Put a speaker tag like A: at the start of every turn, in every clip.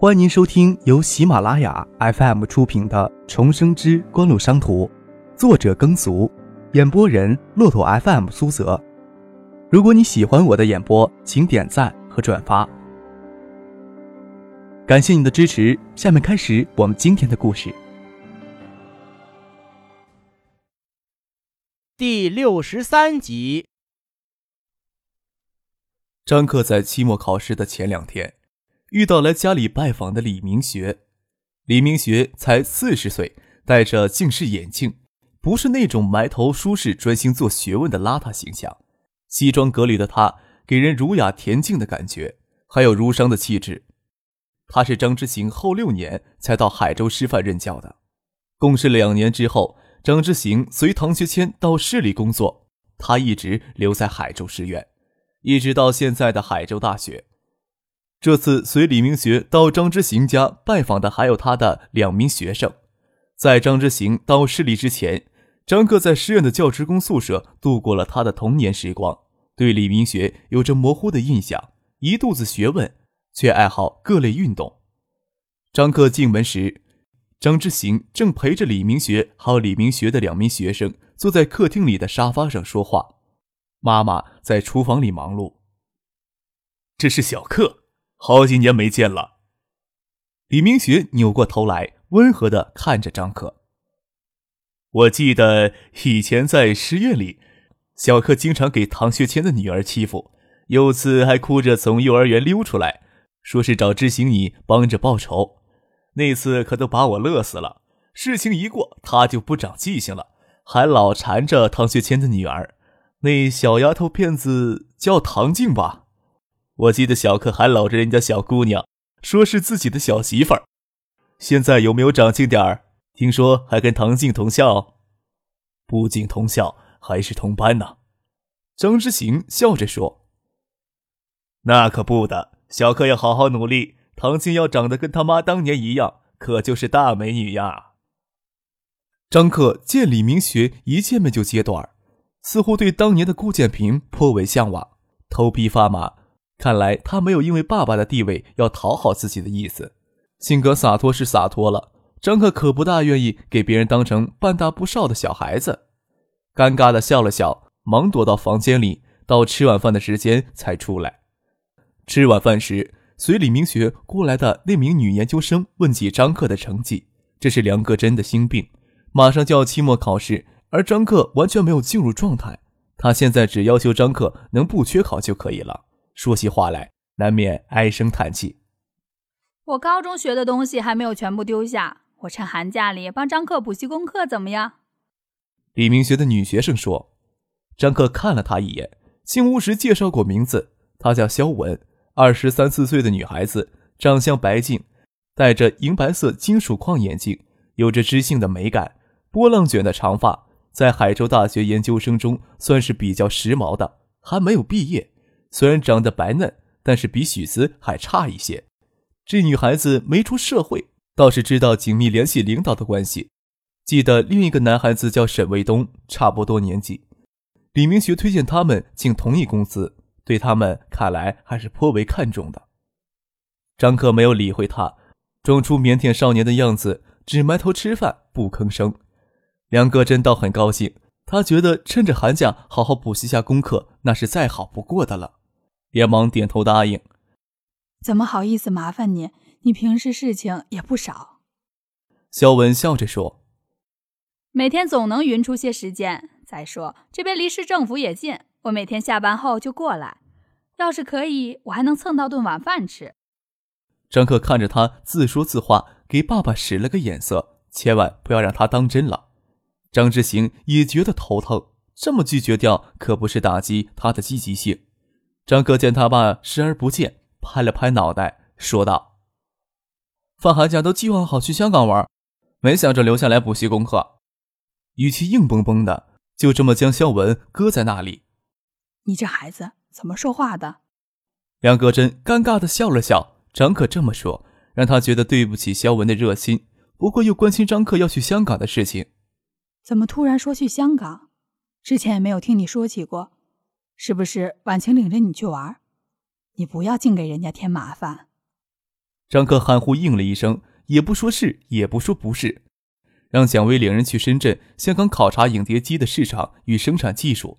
A: 欢迎您收听由喜马拉雅 FM 出品的《重生之官路商途》，作者耕俗，演播人骆驼 FM 苏泽。如果你喜欢我的演播，请点赞和转发，感谢你的支持。下面开始我们今天的故事。
B: 第六十三集，
A: 张克在期末考试的前两天。遇到来家里拜访的李明学，李明学才四十岁，戴着近视眼镜，不是那种埋头舒适、专心做学问的邋遢形象。西装革履的他，给人儒雅恬静的感觉，还有儒商的气质。他是张之行后六年才到海州师范任教的，共事两年之后，张之行随唐学谦到市里工作，他一直留在海州师院，一直到现在的海州大学。这次随李明学到张之行家拜访的还有他的两名学生。在张之行到市里之前，张克在师院的教职工宿舍度过了他的童年时光，对李明学有着模糊的印象，一肚子学问，却爱好各类运动。张克进门时，张之行正陪着李明学还有李明学的两名学生坐在客厅里的沙发上说话，妈妈在厨房里忙碌。这是小克。好几年没见了。李明学扭过头来，温和的看着张克。我记得以前在师院里，小克经常给唐学谦的女儿欺负，有次还哭着从幼儿园溜出来，说是找知行你帮着报仇。那次可都把我乐死了。事情一过，他就不长记性了，还老缠着唐学谦的女儿。那小丫头片子叫唐静吧。我记得小克还搂着人家小姑娘，说是自己的小媳妇儿。现在有没有长进点儿？听说还跟唐静同校，不仅同校，还是同班呢。张之行笑着说：“那可不的，小克要好好努力。唐静要长得跟他妈当年一样，可就是大美女呀。”张克见李明学一见面就接短，似乎对当年的顾建平颇为向往，头皮发麻。看来他没有因为爸爸的地位要讨好自己的意思，性格洒脱是洒脱了，张克可不大愿意给别人当成半大不少的小孩子，尴尬的笑了笑，忙躲到房间里，到吃晚饭的时间才出来。吃晚饭时，随李明学过来的那名女研究生问起张克的成绩，这是梁克真的心病，马上就要期末考试，而张克完全没有进入状态，他现在只要求张克能不缺考就可以了。说起话来，难免唉声叹气。
C: 我高中学的东西还没有全部丢下，我趁寒假里帮张克补习功课，怎么样？
A: 李明学的女学生说。张克看了她一眼，进屋时介绍过名字，她叫肖文，二十三四岁的女孩子，长相白净，戴着银白色金属框眼镜，有着知性的美感，波浪卷的长发，在海州大学研究生中算是比较时髦的，还没有毕业。虽然长得白嫩，但是比许思还差一些。这女孩子没出社会，倒是知道紧密联系领导的关系。记得另一个男孩子叫沈卫东，差不多年纪。李明学推荐他们进同一公司，对他们看来还是颇为看重的。张克没有理会他，装出腼腆少年的样子，只埋头吃饭不吭声。梁戈真倒很高兴，他觉得趁着寒假好好补习下功课，那是再好不过的了。连忙点头答应。
C: 怎么好意思麻烦你？你平时事情也不少。
A: 肖文笑着说：“
C: 每天总能匀出些时间。再说这边离市政府也近，我每天下班后就过来。要是可以，我还能蹭到顿晚饭吃。”
A: 张克看着他自说自话，给爸爸使了个眼色，千万不要让他当真了。张之行也觉得头疼，这么拒绝掉，可不是打击他的积极性。张克见他爸视而不见，拍了拍脑袋，说道：“放寒假都计划好去香港玩，没想着留下来补习功课。”语气硬绷绷的，就这么将肖文搁在那里。
C: 你这孩子怎么说话的？
A: 梁格真尴尬的笑了笑。张可这么说，让他觉得对不起肖文的热心，不过又关心张克要去香港的事情。
C: 怎么突然说去香港？之前也没有听你说起过。是不是婉晴领着你去玩？你不要净给人家添麻烦。
A: 张克含糊应了一声，也不说是，也不说不是，让蒋薇领人去深圳、香港考察影碟机的市场与生产技术。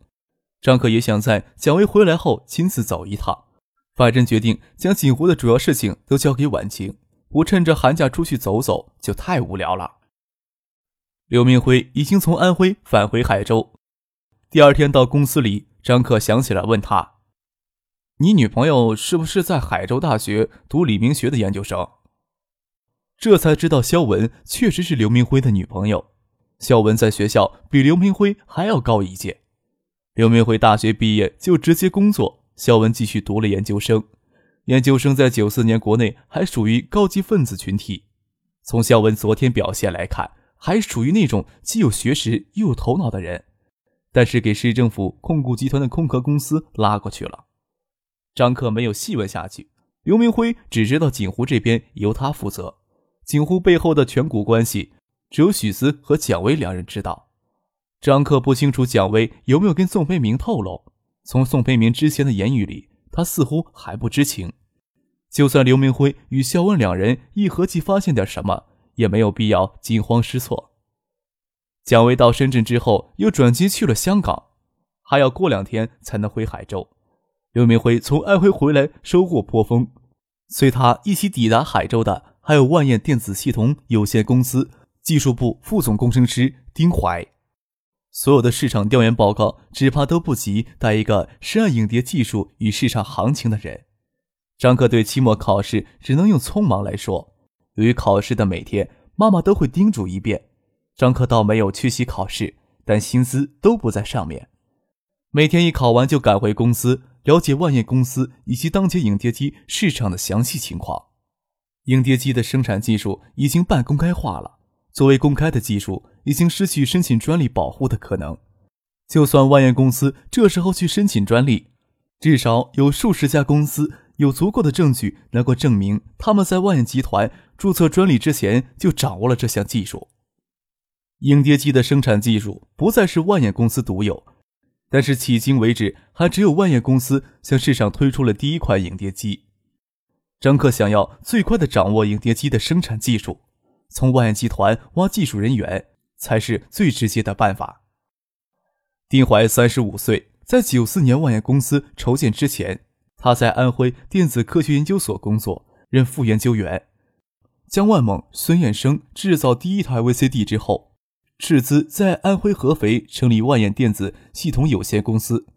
A: 张克也想在蒋薇回来后亲自走一趟，反正决定将锦湖的主要事情都交给婉晴，不趁着寒假出去走走就太无聊了。刘明辉已经从安徽返回海州，第二天到公司里，张克想起来问他：“你女朋友是不是在海州大学读李明学的研究生？”这才知道肖文确实是刘明辉的女朋友。肖文在学校比刘明辉还要高一届。刘明辉大学毕业就直接工作，肖文继续读了研究生。研究生在九四年国内还属于高级分子群体。从肖文昨天表现来看。还属于那种既有学识又有头脑的人，但是给市政府控股集团的空壳公司拉过去了。张克没有细问下去，刘明辉只知道锦湖这边由他负责，锦湖背后的全股关系只有许思和蒋薇两人知道。张克不清楚蒋薇有没有跟宋培明透露，从宋培明之前的言语里，他似乎还不知情。就算刘明辉与肖恩两人一合计发现点什么。也没有必要惊慌失措。蒋维到深圳之后，又转机去了香港，还要过两天才能回海州。刘明辉从安徽回来，收获颇丰。随他一起抵达海州的，还有万燕电子系统有限公司技术部副总工程师丁怀。所有的市场调研报告，只怕都不及带一个深谙影碟技术与市场行情的人。张克对期末考试只能用匆忙来说。由于考试的每天，妈妈都会叮嘱一遍。张克倒没有缺席考试，但心思都不在上面。每天一考完就赶回公司，了解万业公司以及当前影碟机市场的详细情况。影碟机的生产技术已经半公开化了，作为公开的技术，已经失去申请专利保护的可能。就算万业公司这时候去申请专利，至少有数十家公司有足够的证据能够证明他们在万业集团。注册专利之前就掌握了这项技术。影碟机的生产技术不再是万业公司独有，但是迄今为止还只有万业公司向市场推出了第一款影碟机。张克想要最快的掌握影碟机的生产技术，从万业集团挖技术人员才是最直接的办法。丁怀三十五岁，在九四年万业公司筹建之前，他在安徽电子科学研究所工作，任副研究员。江万猛、孙燕生制造第一台 VCD 之后，斥资在安徽合肥成立万燕电子系统有限公司，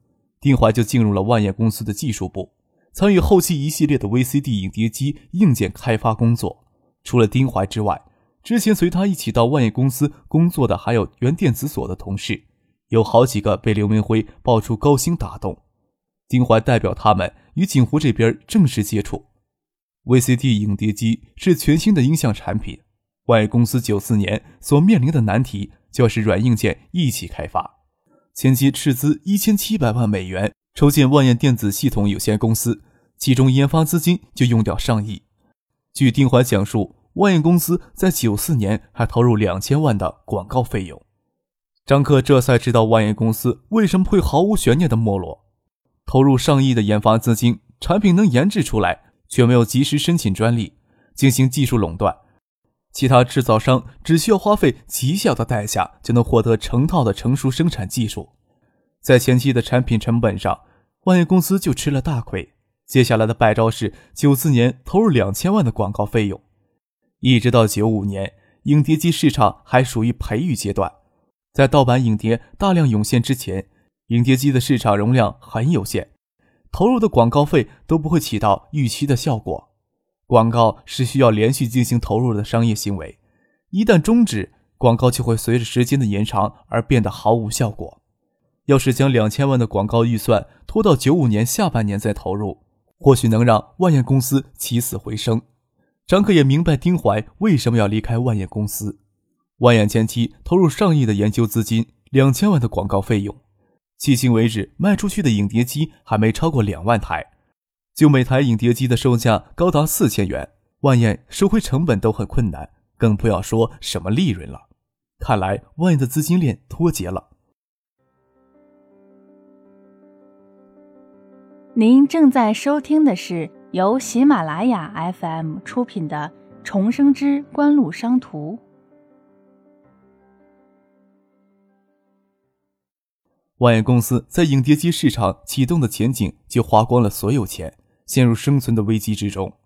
A: 丁怀就进入了万燕公司的技术部，参与后期一系列的 VCD 影碟机硬件开发工作。除了丁怀之外，之前随他一起到万燕公司工作的还有原电子所的同事，有好几个被刘明辉爆出高薪打动。丁怀代表他们与锦湖这边正式接触。VCD 影碟机是全新的音像产品，万业公司九四年所面临的难题就是软硬件一起开发。前期斥资一千七百万美元筹建万燕电子系统有限公司，其中研发资金就用掉上亿。据丁怀讲述，万燕公司在九四年还投入两千万的广告费用。张克这才知道万燕公司为什么会毫无悬念的没落，投入上亿的研发资金，产品能研制出来。却没有及时申请专利，进行技术垄断。其他制造商只需要花费极小的代价，就能获得成套的成熟生产技术。在前期的产品成本上，万业公司就吃了大亏。接下来的败招是九四年投入两千万的广告费用，一直到九五年，影碟机市场还属于培育阶段。在盗版影碟大量涌现之前，影碟机的市场容量很有限。投入的广告费都不会起到预期的效果。广告是需要连续进行投入的商业行为，一旦终止，广告就会随着时间的延长而变得毫无效果。要是将两千万的广告预算拖到九五年下半年再投入，或许能让万燕公司起死回生。张克也明白丁怀为什么要离开万燕公司。万燕前期投入上亿的研究资金，两千万的广告费用。迄今为止，卖出去的影碟机还没超过两万台，就每台影碟机的售价高达四千元，万燕收回成本都很困难，更不要说什么利润了。看来万燕的资金链脱节了。
D: 您正在收听的是由喜马拉雅 FM 出品的《重生之官路商途》。
A: 万燕公司在影碟机市场启动的前景就花光了所有钱，陷入生存的危机之中。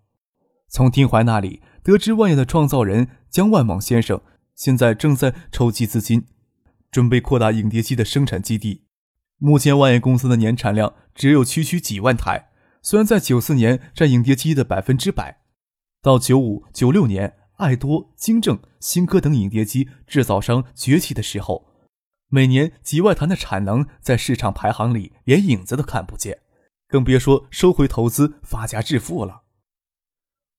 A: 从丁怀那里得知，万业的创造人江万猛先生现在正在筹集资金，准备扩大影碟机的生产基地。目前，万业公司的年产量只有区区几万台。虽然在九四年占影碟机的百分之百，到九五、九六年，爱多、金正、新科等影碟机制造商崛起的时候，每年几万台的产能在市场排行里连影子都看不见，更别说收回投资发家致富了。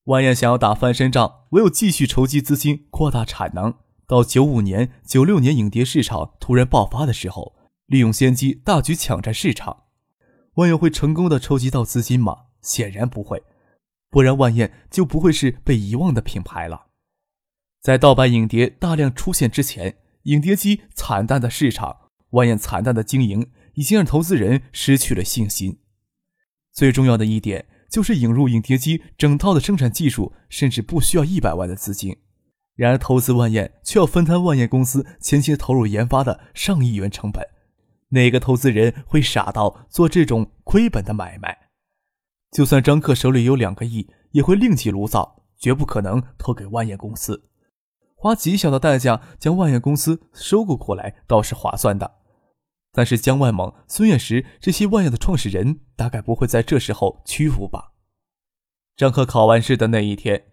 A: 万燕想要打翻身仗，唯有继续筹集资金，扩大产能。到九五年、九六年影碟市场突然爆发的时候，利用先机大举抢占市场。万燕会成功的筹集到资金吗？显然不会，不然万燕就不会是被遗忘的品牌了。在盗版影碟大量出现之前，影碟机惨淡的市场，万燕惨淡的经营，已经让投资人失去了信心。最重要的一点。就是引入影碟机整套的生产技术，甚至不需要一百万的资金。然而，投资万燕却要分摊万燕公司前期投入研发的上亿元成本。哪个投资人会傻到做这种亏本的买卖？就算张克手里有两个亿，也会另起炉灶，绝不可能投给万燕公司。花极小的代价将万燕公司收购过来，倒是划算的。但是江万猛、孙燕石这些万业的创始人大概不会在这时候屈服吧？张克考完试的那一天，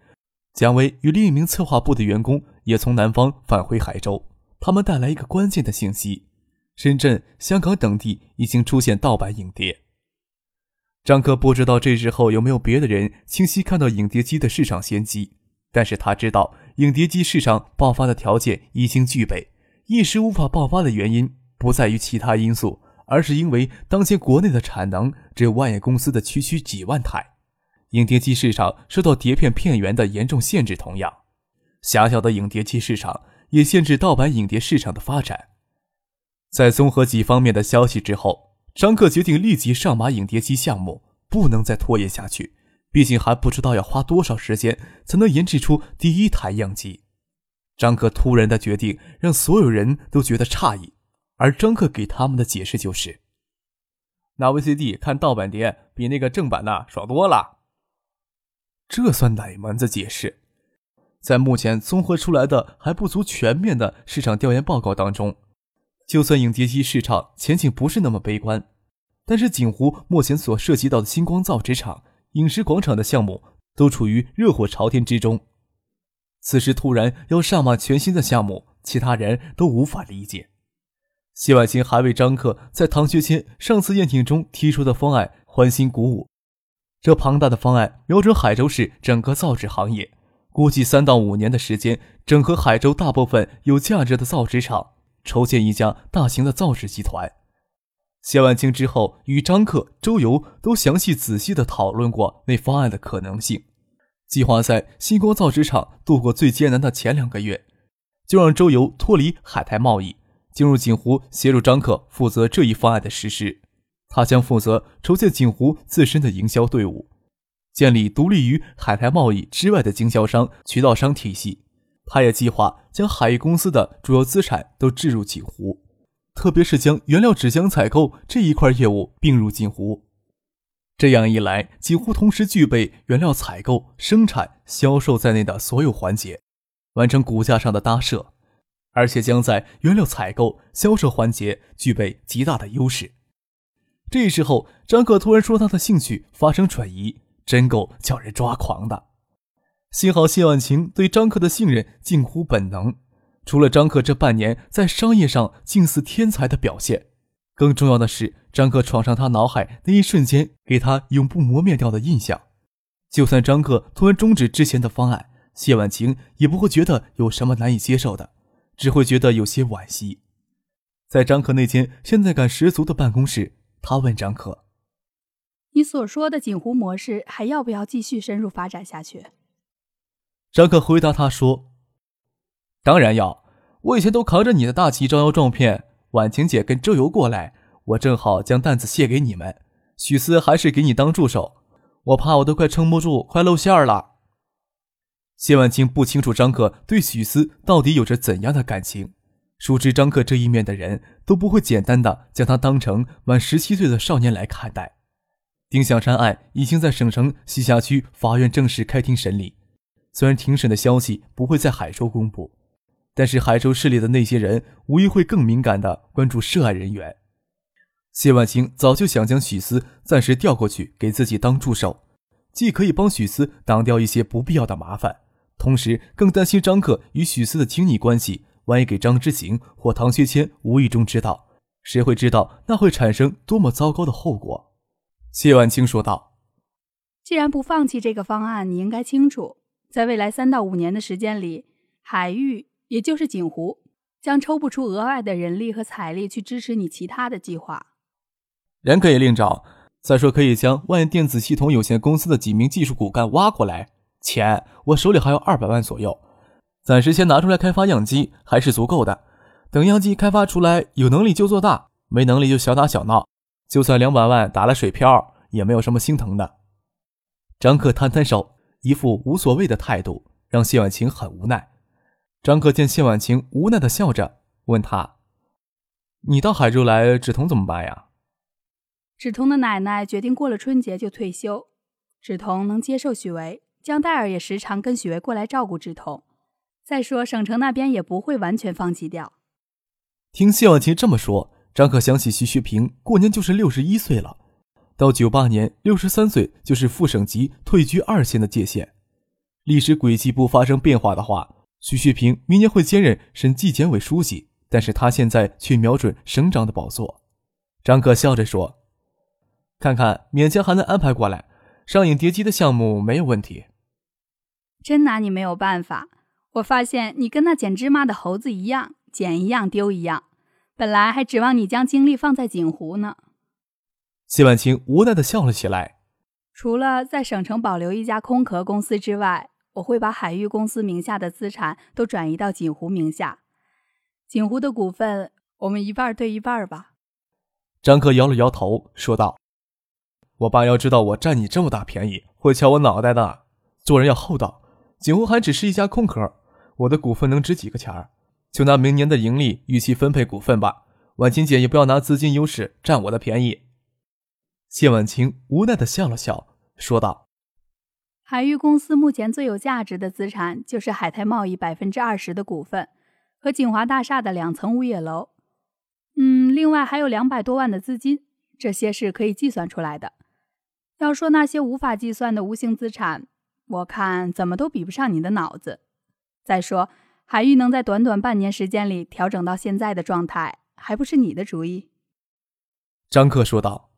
A: 蒋薇与另一名策划部的员工也从南方返回海州。他们带来一个关键的信息：深圳、香港等地已经出现盗版影碟。张克不知道这时候有没有别的人清晰看到影碟机的市场先机，但是他知道影碟机市场爆发的条件已经具备，一时无法爆发的原因。不在于其他因素，而是因为当前国内的产能只有万业公司的区区几万台，影碟机市场受到碟片片源的严重限制。同样，狭小的影碟机市场也限制盗版影碟市场的发展。在综合几方面的消息之后，张克决定立即上马影碟机项目，不能再拖延下去。毕竟还不知道要花多少时间才能研制出第一台样机。张克突然的决定让所有人都觉得诧异。而张克给他们的解释就是：拿 VCD 看盗版碟比那个正版的爽多了。这算哪门子解释？在目前综合出来的还不足全面的市场调研报告当中，就算影碟机市场前景不是那么悲观，但是锦湖目前所涉及到的星光造纸厂、影视广场的项目都处于热火朝天之中。此时突然要上马全新的项目，其他人都无法理解。谢婉清还为张克在唐学谦上次宴请中提出的方案欢欣鼓舞。这庞大的方案瞄准海州市整个造纸行业，估计三到五年的时间，整合海州大部分有价值的造纸厂，筹建一家大型的造纸集团。谢婉清之后与张克、周游都详细仔细地讨论过那方案的可能性，计划在星光造纸厂度过最艰难的前两个月，就让周游脱离海泰贸易。进入锦湖协助张克负责这一方案的实施，他将负责筹建锦湖自身的营销队伍，建立独立于海泰贸易之外的经销商、渠道商体系。他也计划将海域公司的主要资产都置入锦湖，特别是将原料纸浆采购这一块业务并入锦湖。这样一来，锦湖同时具备原料采购、生产、销售在内的所有环节，完成骨架上的搭设。而且将在原料采购、销售环节具备极大的优势。这时候，张克突然说他的兴趣发生转移，真够叫人抓狂的。幸好谢婉晴对张克的信任近乎本能。除了张克这半年在商业上近似天才的表现，更重要的是张克闯上他脑海那一瞬间给他永不磨灭掉的印象。就算张克突然终止之前的方案，谢婉晴也不会觉得有什么难以接受的。只会觉得有些惋惜。在张可那间现在感十足的办公室，他问张可：“
C: 你所说的锦湖模式还要不要继续深入发展下去？”
A: 张可回答他说：“当然要。我以前都扛着你的大旗招摇撞骗，婉晴姐跟周游过来，我正好将担子卸给你们。许思还是给你当助手。我怕我都快撑不住，快露馅儿了。谢万清不清楚张克对许思到底有着怎样的感情，熟知张克这一面的人都不会简单的将他当成满十七岁的少年来看待。丁向山案已经在省城西辖区法院正式开庭审理，虽然庭审的消息不会在海州公布，但是海州市里的那些人无疑会更敏感的关注涉案人员。谢万清早就想将许思暂时调过去给自己当助手，既可以帮许思挡掉一些不必要的麻烦，同时更担心张克与许思的亲密关系，万一给张之行或唐学谦无意中知道，谁会知道那会产生多么糟糕的后果？谢万清说道：“
C: 既然不放弃这个方案，你应该清楚，在未来三到五年的时间里，海域也就是锦湖将抽不出额外的人力和财力去支持你其他的计划。”
A: 人可以另找，再说可以将万电子系统有限公司的几名技术骨干挖过来。钱我手里还有二百万左右，暂时先拿出来开发样机还是足够的。等样机开发出来，有能力就做大，没能力就小打小闹。就算两百万打了水漂，也没有什么心疼的。张克摊摊手，一副无所谓的态度，让谢婉晴很无奈。张克见谢婉晴无奈的笑着，问他：“你到海州来，芷彤怎么办呀？”
C: 芷彤的奶奶决定过了春节就退休，芷彤能接受许巍，江黛儿也时常跟许巍过来照顾志同。再说省城那边也不会完全放弃掉。
A: 听谢婉晴这么说，张可想起徐学平过年就是六十一岁了，到九八年六十三岁就是副省级退居二线的界限。历史轨迹不发生变化的话，徐学平明年会兼任省纪检委书记，但是他现在却瞄准省长的宝座。张可笑着说。看看，勉强还能安排过来，上影碟机的项目没有问题。
C: 真拿你没有办法。我发现你跟那捡芝麻的猴子一样，捡一样丢一样。本来还指望你将精力放在锦湖呢。
A: 谢婉清无奈的笑了起来。
C: 除了在省城保留一家空壳公司之外，我会把海域公司名下的资产都转移到锦湖名下。锦湖的股份，我们一半对一半吧。
A: 张克摇了摇头，说道。我爸要知道我占你这么大便宜，会敲我脑袋的。做人要厚道。锦湖还只是一家空壳，我的股份能值几个钱儿？就拿明年的盈利预期分配股份吧。婉晴姐也不要拿资金优势占我的便宜。谢婉晴无奈的笑了笑，说道：“
C: 海域公司目前最有价值的资产就是海泰贸易百分之二十的股份和锦华大厦的两层物业楼。嗯，另外还有两百多万的资金，这些是可以计算出来的。”要说那些无法计算的无形资产，我看怎么都比不上你的脑子。再说，海域能在短短半年时间里调整到现在的状态，还不是你的主意？
A: 张克说道：“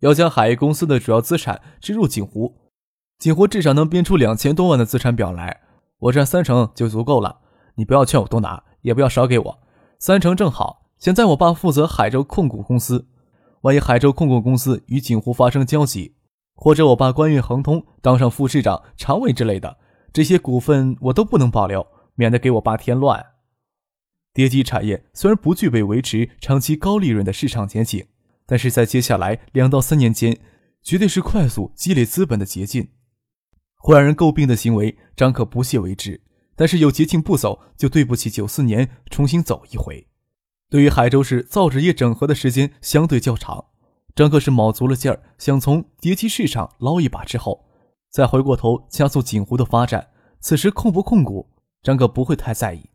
A: 要将海域公司的主要资产置入锦湖，锦湖至少能编出两千多万的资产表来，我占三成就足够了。你不要劝我多拿，也不要少给我，三成正好。现在我爸负责海州控股公司。”万一海州控股公司与锦湖发生交集，或者我爸官运亨通，当上副市长、常委之类的，这些股份我都不能保留，免得给我爸添乱。叠机产业虽然不具备维持长期高利润的市场前景，但是在接下来两到三年间，绝对是快速积累资本的捷径。会让人诟病的行为，张可不屑为之，但是有捷径不走，就对不起九四年重新走一回。对于海州市造纸业整合的时间相对较长，张克是卯足了劲儿，想从叠机市场捞一把之后，再回过头加速锦湖的发展。此时控不控股，张克不会太在意。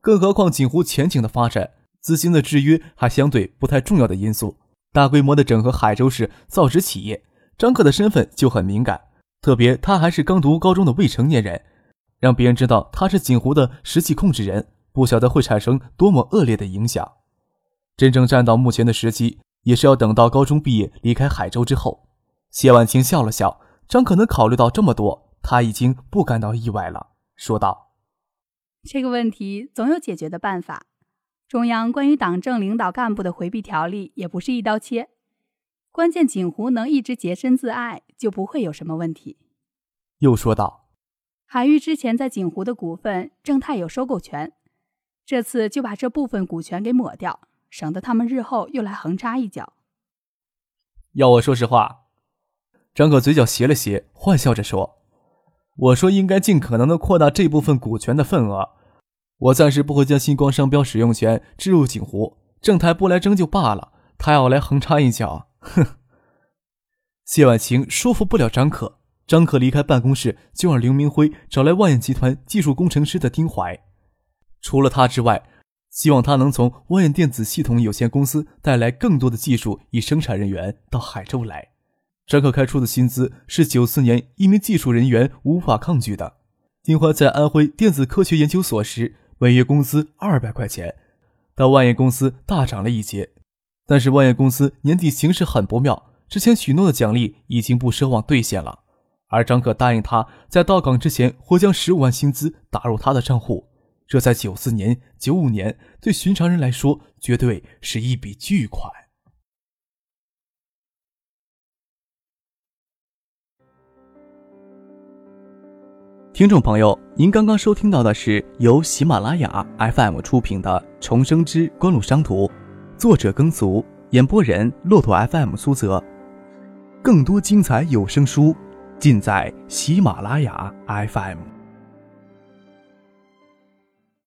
A: 更何况锦湖前景的发展，资金的制约还相对不太重要的因素。大规模的整合海州市造纸企业，张克的身份就很敏感，特别他还是刚读高中的未成年人，让别人知道他是锦湖的实际控制人。不晓得会产生多么恶劣的影响。真正站到目前的时机，也是要等到高中毕业离开海州之后。谢婉清笑了笑，张可能考虑到这么多，他已经不感到意外了，说道：“
C: 这个问题总有解决的办法。中央关于党政领导干部的回避条例也不是一刀切，关键锦湖能一直洁身自爱，就不会有什么问题。”
A: 又说道：“
C: 海玉之前在锦湖的股份，正泰有收购权。”这次就把这部分股权给抹掉，省得他们日后又来横插一脚。
A: 要我说实话，张可嘴角斜了斜，坏笑着说：“我说应该尽可能的扩大这部分股权的份额。我暂时不会将星光商标使用权置入锦湖，郑台不来争就罢了，他要来横插一脚，哼！”谢婉晴说服不了张可，张可离开办公室，就让刘明辉找来万燕集团技术工程师的丁怀。除了他之外，希望他能从万燕电子系统有限公司带来更多的技术与生产人员到海州来。张可开出的薪资是九四年一名技术人员无法抗拒的。丁怀在安徽电子科学研究所时，每月工资二百块钱，到万燕公司大涨了一截。但是万燕公司年底形势很不妙，之前许诺的奖励已经不奢望兑现了。而张可答应他在到岗之前会将十五万薪资打入他的账户，这在九四年、九五年对寻常人来说绝对是一笔巨款。听众朋友，您刚刚收听到的是由喜马拉雅 FM 出品的《重生之官路商途》，作者耕俗，演播人骆驼 FM 苏泽。更多精彩有声书，尽在喜马拉雅 FM。